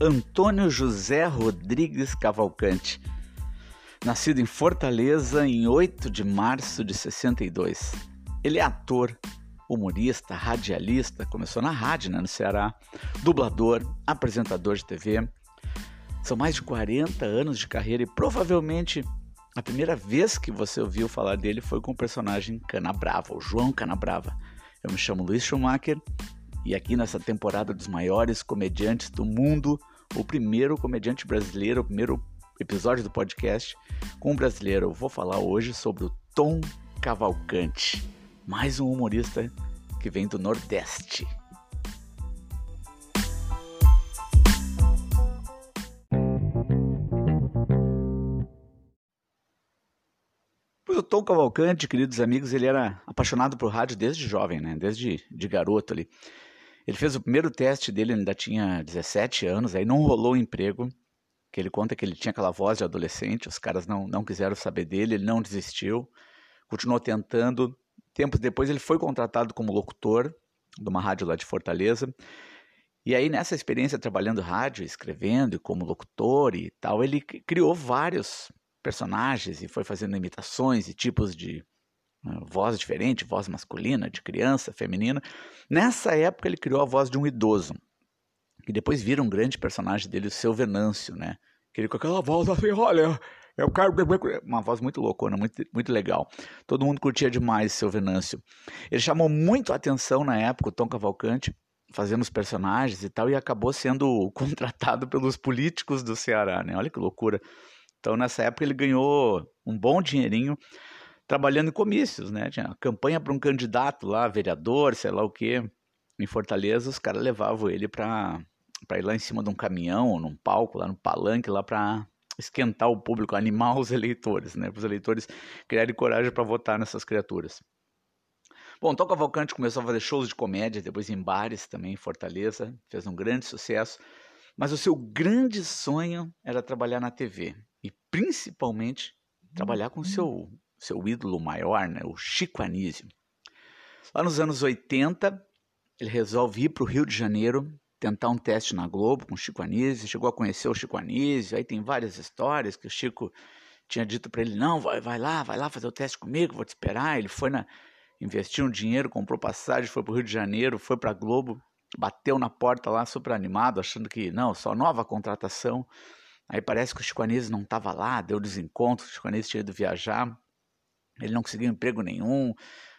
Antônio José Rodrigues Cavalcante. Nascido em Fortaleza em 8 de março de 62. Ele é ator, humorista, radialista, começou na rádio né, no Ceará, dublador, apresentador de TV. São mais de 40 anos de carreira e provavelmente a primeira vez que você ouviu falar dele foi com o personagem Canabrava, o João Canabrava. Eu me chamo Luiz Schumacher e aqui nessa temporada dos maiores comediantes do mundo, o primeiro comediante brasileiro, o primeiro episódio do podcast com um brasileiro, eu vou falar hoje sobre o Tom Cavalcante, mais um humorista que vem do Nordeste. o Tom Cavalcante, queridos amigos, ele era apaixonado por rádio desde jovem, né? Desde de garoto ali. Ele fez o primeiro teste dele, ainda tinha 17 anos, aí não rolou o emprego, que ele conta que ele tinha aquela voz de adolescente, os caras não, não quiseram saber dele, ele não desistiu, continuou tentando. Tempos depois ele foi contratado como locutor de uma rádio lá de Fortaleza. E aí nessa experiência trabalhando rádio, escrevendo como locutor e tal, ele criou vários personagens e foi fazendo imitações e tipos de voz diferente, voz masculina, de criança, feminina. Nessa época ele criou a voz de um idoso, que depois vira um grande personagem dele, o seu Venâncio, né? Que ele com aquela voz assim, olha, eu quero uma voz muito loucona, muito, muito legal. Todo mundo curtia demais seu Venâncio. Ele chamou muito a atenção na época, o Tom Cavalcante, fazendo os personagens e tal, e acabou sendo contratado pelos políticos do Ceará, né? Olha que loucura. Então, nessa época, ele ganhou um bom dinheirinho trabalhando em comícios, né? Tinha campanha para um candidato lá, vereador, sei lá o quê, em Fortaleza, os caras levavam ele para ir lá em cima de um caminhão, ou num palco, lá no palanque, lá para esquentar o público, animar os eleitores, né? Para os eleitores criarem coragem para votar nessas criaturas. Bom, Tom Cavalcante começou a fazer shows de comédia, depois em bares também em Fortaleza, fez um grande sucesso, mas o seu grande sonho era trabalhar na TV e principalmente trabalhar com seu. Seu ídolo maior, né, o Chico Anísio. Lá nos anos 80, ele resolve ir para o Rio de Janeiro tentar um teste na Globo com o Chico Anísio, chegou a conhecer o Chico Anísio, aí tem várias histórias que o Chico tinha dito para ele, não, vai, vai lá, vai lá fazer o teste comigo, vou te esperar. Ele foi na, investiu um dinheiro, comprou passagem, foi para o Rio de Janeiro, foi para a Globo, bateu na porta lá super animado, achando que, não, só nova contratação. Aí parece que o Chico Anísio não estava lá, deu desencontro, o Chico Anísio tinha ido viajar, ele não conseguiu emprego nenhum.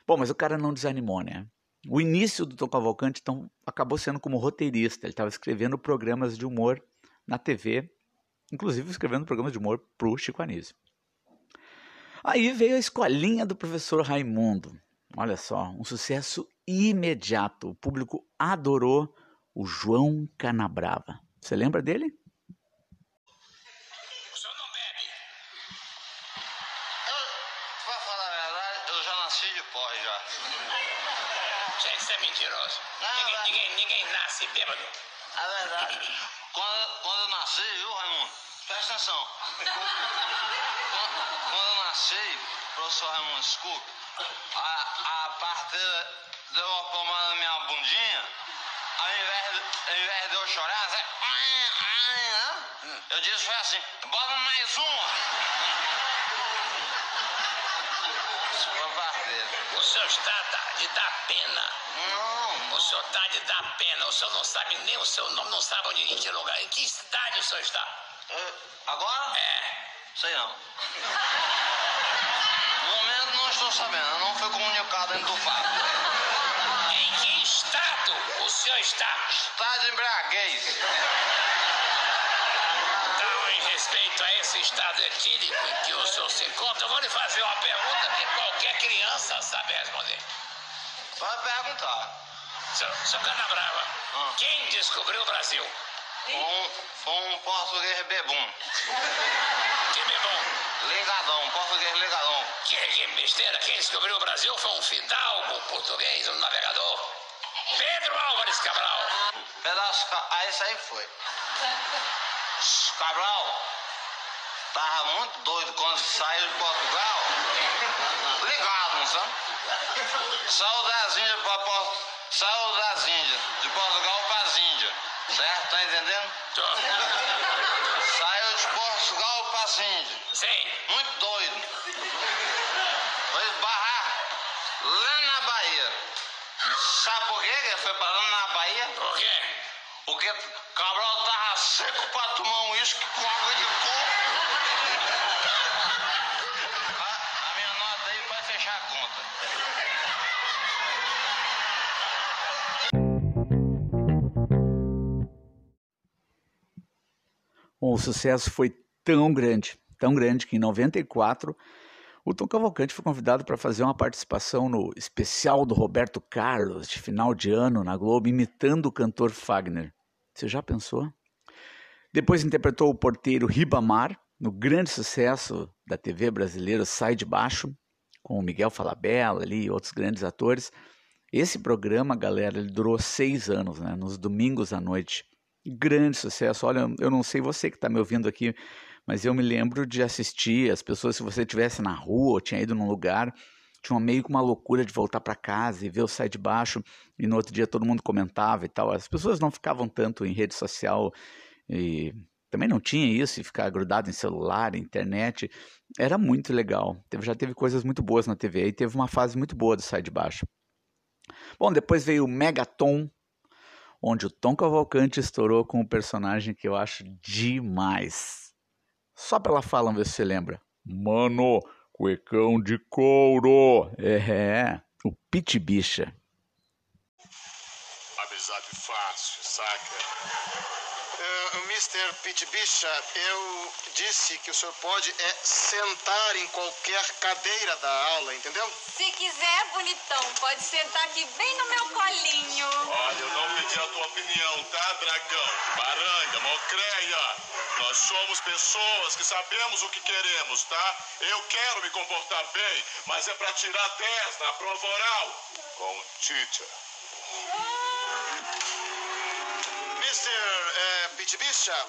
Bom, mas o cara não desanimou, né? O início do Tom Cavalcante então, acabou sendo como roteirista, ele estava escrevendo programas de humor na TV, inclusive escrevendo programas de humor para o Chico Anísio. Aí veio a escolinha do professor Raimundo. Olha só, um sucesso imediato. O público adorou o João Canabrava. Você lembra dele? Atenção. Quando, quando eu nasci, professor Raimundo, desculpe, a, a parteira deu uma pomada na minha bundinha, ao invés, de, ao invés de eu chorar, né? eu disse foi assim, bota mais uma. O senhor está de dar pena. Não. O senhor está de dar pena. O senhor não sabe nem o seu nome, não sabe onde em que lugar. Em que cidade o senhor está? Agora? É. Sei não. No momento não estou sabendo, não foi comunicado dentro do fato. Em que estado o senhor está? Estado embriaguez. Então, em respeito a esse estado etílico em que o senhor se encontra, eu vou lhe fazer uma pergunta que qualquer criança sabe responder. Pode perguntar. Seu, seu Canabrava, hum. quem descobriu o Brasil? Um, foi um português bebum. Que bebum? Ligadão, português ligadão. Que, que besteira, quem descobriu o Brasil foi um fidalgo português, um navegador. Pedro Álvares Cabral. Pedaço, aí isso aí foi. Cabral tava muito doido quando saiu de Portugal. Ligado, não sabe? Saiu das Índias para Saiu das Índias, de Portugal para as Índias. Certo? Tá entendendo? Tô. Saiu de Portugal pra Índia. Sim. Muito doido. Foi esbarrar lá na Bahia. Sabe por quê que foi parando na Bahia? Por quê? Porque Cabral tava seco pra tomar um uísque com água de coco. A, a minha nota aí vai fechar a conta. O sucesso foi tão grande, tão grande que em 94 o Tom Cavalcante foi convidado para fazer uma participação no especial do Roberto Carlos de final de ano na Globo, imitando o cantor Fagner. Você já pensou? Depois interpretou o porteiro Ribamar no grande sucesso da TV brasileira Sai de Baixo, com o Miguel Falabella ali e outros grandes atores. Esse programa, galera, ele durou seis anos, né? Nos domingos à noite. Grande sucesso. Olha, eu não sei você que está me ouvindo aqui, mas eu me lembro de assistir as pessoas, se você estivesse na rua ou tinha ido num lugar, tinha meio que uma loucura de voltar para casa e ver o sai de baixo, e no outro dia todo mundo comentava e tal. As pessoas não ficavam tanto em rede social e também não tinha isso, e ficar grudado em celular, internet. Era muito legal. Já teve coisas muito boas na TV e teve uma fase muito boa do sai de baixo. Bom, depois veio o Megaton, onde o Tom Cavalcante estourou com um personagem que eu acho demais. Só pela fala, vamos ver se você lembra. Mano, cuecão de couro. É, o Pit Bicha. Amizade fácil, saca? Uh, Mr. Pete Bicha, eu disse que o senhor pode é sentar em qualquer cadeira da aula, entendeu? Se quiser, bonitão, pode sentar aqui bem no meu colinho. Olha, eu não pedi a tua opinião, tá, dragão? Baranga, mocreia. Nós somos pessoas que sabemos o que queremos, tá? Eu quero me comportar bem, mas é pra tirar 10 na prova oral. Com teacher. Uh, Bicha,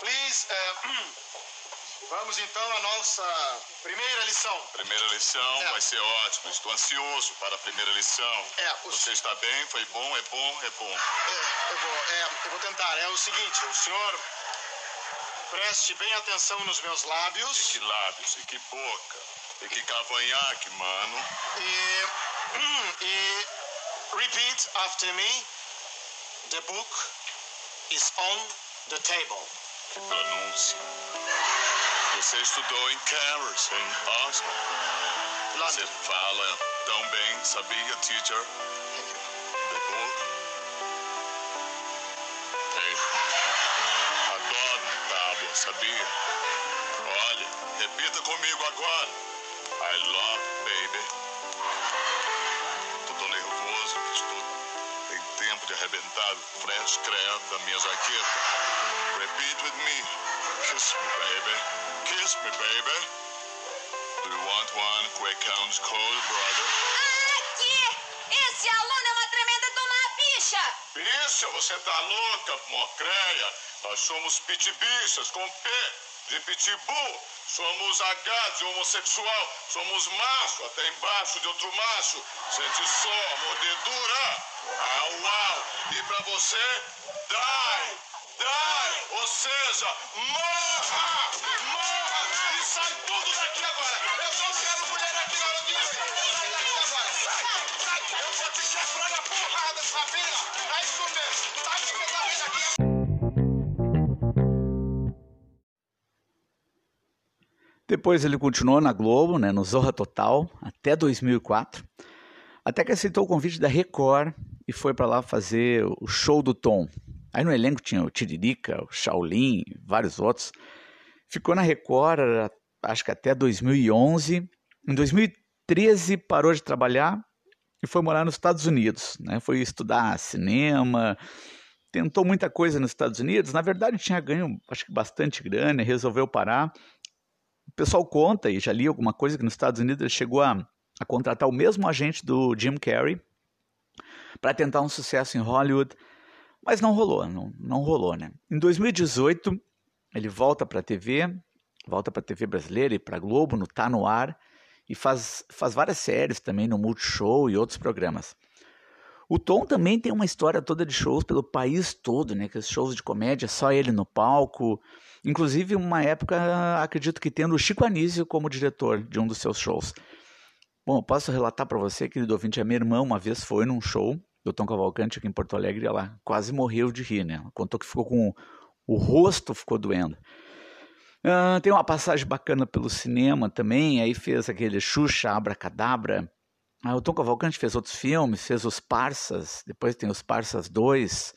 please. eh, vamos então à nossa primeira lição. Primeira lição É. vai ser ótimo. Estou ansioso para a primeira lição. É, o Você está bem? Foi bom? É bom? É bom. É, eu, vou, é, eu vou tentar. É o seguinte, o senhor preste bem atenção nos meus E lábios que lábios, e que boca, e que cavanhaque, mano. e, e repeat after me. The book is on the table. Pronúncia. Você estudou em Cambridge, em Oxford. Você London. fala tão bem, sabia, teacher? The book. Adoro tábua, sabia? Olha, repita comigo agora. I love baby. De arrebentar o French cream da minha jaqueta. Repeat with me. Kiss me, baby. Kiss me, baby. Do you want one quick counts cold, brother? Aqui! Esse aluno é uma tremenda de uma bicha! Bicha, você tá louca, mocreia? Nós somos pitbichas com P de pitbull. Somos H de homossexual. Somos macho até embaixo de outro macho. Sente só, mordedura. Au, au. E pra você, dai, dai. Ou seja, morra, morra. E sai tudo daqui agora. Eu não quero mulher aqui na hora de Sai daqui agora. Sai, sai. Eu vou te quebrar na porrada, sabia? Depois ele continuou na Globo, né, no Zorra Total, até 2004, até que aceitou o convite da Record e foi para lá fazer o show do Tom. Aí no elenco tinha o Tiririca, o Shaolin, vários outros. Ficou na Record, acho que até 2011. Em 2013 parou de trabalhar e foi morar nos Estados Unidos. Né? Foi estudar cinema, tentou muita coisa nos Estados Unidos. Na verdade tinha ganho, acho que bastante grana, resolveu parar o pessoal conta, e já li alguma coisa, que nos Estados Unidos ele chegou a, a contratar o mesmo agente do Jim Carrey para tentar um sucesso em Hollywood, mas não rolou, não, não rolou, né? Em 2018, ele volta para a TV, volta para a TV brasileira e para a Globo, no Tá No Ar, e faz, faz várias séries também no Multishow e outros programas. O Tom também tem uma história toda de shows pelo país todo, né? Que os shows de comédia, só ele no palco. Inclusive, uma época, acredito que tendo o Chico Anísio como diretor de um dos seus shows. Bom, eu posso relatar para você, querido ouvinte, a minha irmã uma vez foi num show do Tom Cavalcante aqui em Porto Alegre ela quase morreu de rir, né? Contou que ficou com o rosto ficou doendo. Uh, tem uma passagem bacana pelo cinema também, aí fez aquele Xuxa, Abracadabra. Uh, o Tom Cavalcante fez outros filmes, fez os Parsas, depois tem os Parsas 2,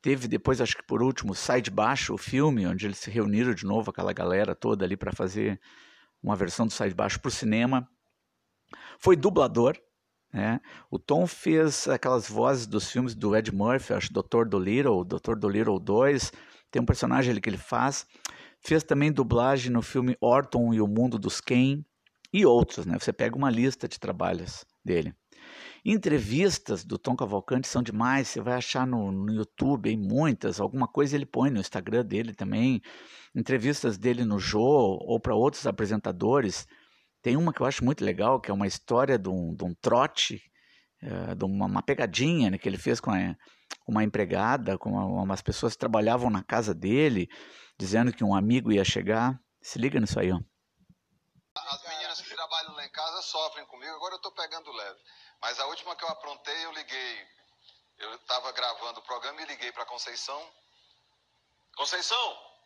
teve depois, acho que por último, Sai de Baixo, o filme, onde eles se reuniram de novo, aquela galera toda ali para fazer uma versão do Sai de Baixo para o cinema. Foi dublador, né? O Tom fez aquelas vozes dos filmes do Ed Murphy, acho Dr. Dolittle, Dr. Dolittle 2, tem um personagem ali que ele faz. Fez também dublagem no filme Orton e o Mundo dos Ken e outros, né? Você pega uma lista de trabalhos dele. Entrevistas do Tom Cavalcante são demais, você vai achar no, no YouTube muitas, alguma coisa ele põe no Instagram dele também, entrevistas dele no Jô ou para outros apresentadores. Tem uma que eu acho muito legal, que é uma história de um, de um trote, é, de uma, uma pegadinha né, que ele fez com a, uma empregada, com uma, umas pessoas que trabalhavam na casa dele, dizendo que um amigo ia chegar. Se liga nisso aí, ó. As meninas que trabalham lá em casa sofrem comigo, agora eu tô pegando leve. Mas a última que eu aprontei, eu liguei. Eu estava gravando o programa e liguei para Conceição. Conceição,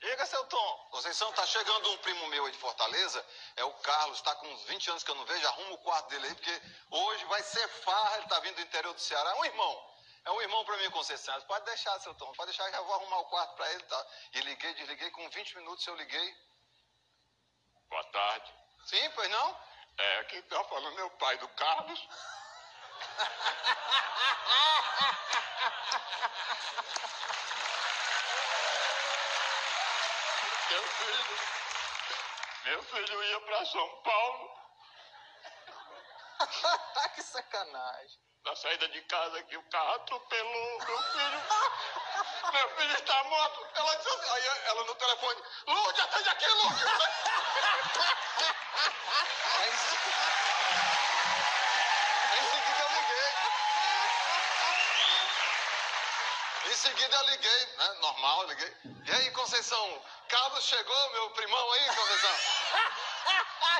Liga, seu Tom. Conceição, tá chegando um primo meu aí de Fortaleza, é o Carlos, tá com uns 20 anos que eu não vejo, arruma o quarto dele aí, porque hoje vai ser farra, ele tá vindo do interior do Ceará. É um irmão. É um irmão para mim, Conceição. Pode deixar, seu Tom, pode deixar, já vou arrumar o quarto para ele, tá? E liguei, desliguei, com 20 minutos eu liguei. Boa tarde. Sim, pois não? É, quem tá falando é o pai do Carlos. Meu filho, meu filho ia para São Paulo. que sacanagem. Na saída de casa aqui, o carro atropelou meu filho. Meu filho está morto. Ela disse assim, aí ela no telefone, Lúcia, atende aqui, Lúcia. Aí, em seguida eu liguei. Em seguida eu liguei, né? Normal, eu liguei. E aí, Conceição, Carlos chegou, meu primão aí, Conceição?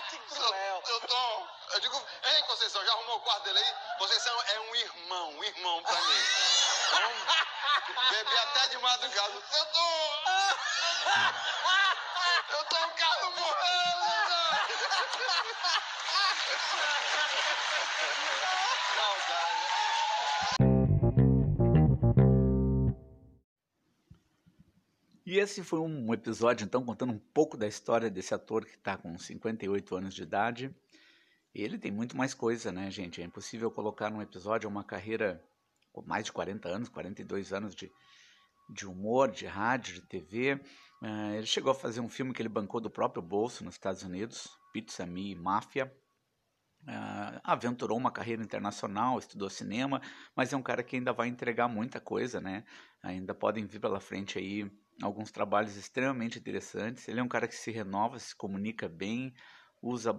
que cruel. Eu, eu tô. Eu digo, hein, Conceição, já arrumou o quarto dele aí? Conceição é um irmão, um irmão pra mim. Então, bebi até de madrugada. Eu tô. Eu tô um carro morrendo. E esse foi um episódio, então, contando um pouco da história desse ator que está com 58 anos de idade. Ele tem muito mais coisa, né, gente? É impossível colocar num episódio uma carreira mais de 40 anos, 42 anos de, de humor, de rádio, de TV. Uh, ele chegou a fazer um filme que ele bancou do próprio bolso nos Estados Unidos, Pizza Me Máfia. Uh, aventurou uma carreira internacional, estudou cinema, mas é um cara que ainda vai entregar muita coisa, né? Ainda podem vir pela frente aí alguns trabalhos extremamente interessantes. Ele é um cara que se renova, se comunica bem, usa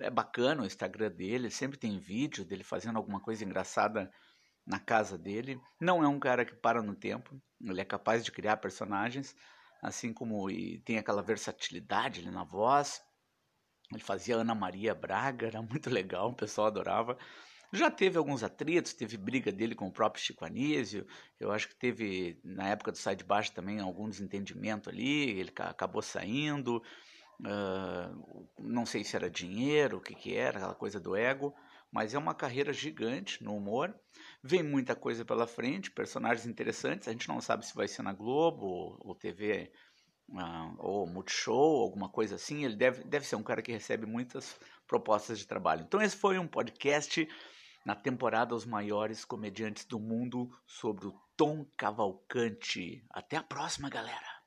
é bacana o Instagram dele, sempre tem vídeo dele fazendo alguma coisa engraçada na casa dele. Não é um cara que para no tempo, ele é capaz de criar personagens, assim como e tem aquela versatilidade ali na voz. Ele fazia Ana Maria Braga, era muito legal, o pessoal adorava. Já teve alguns atritos, teve briga dele com o próprio Chico Anísio, eu acho que teve, na época do Sai de Baixo também, algum desentendimento ali, ele acabou saindo, uh, não sei se era dinheiro, o que que era, aquela coisa do ego, mas é uma carreira gigante no humor, vem muita coisa pela frente, personagens interessantes, a gente não sabe se vai ser na Globo ou, TV uh, ou Multishow, alguma coisa assim, ele deve, deve ser um cara que recebe muitas propostas de trabalho. Então esse foi um podcast na temporada Os Maiores Comediantes do Mundo sobre o Tom Cavalcante. Até a próxima, galera!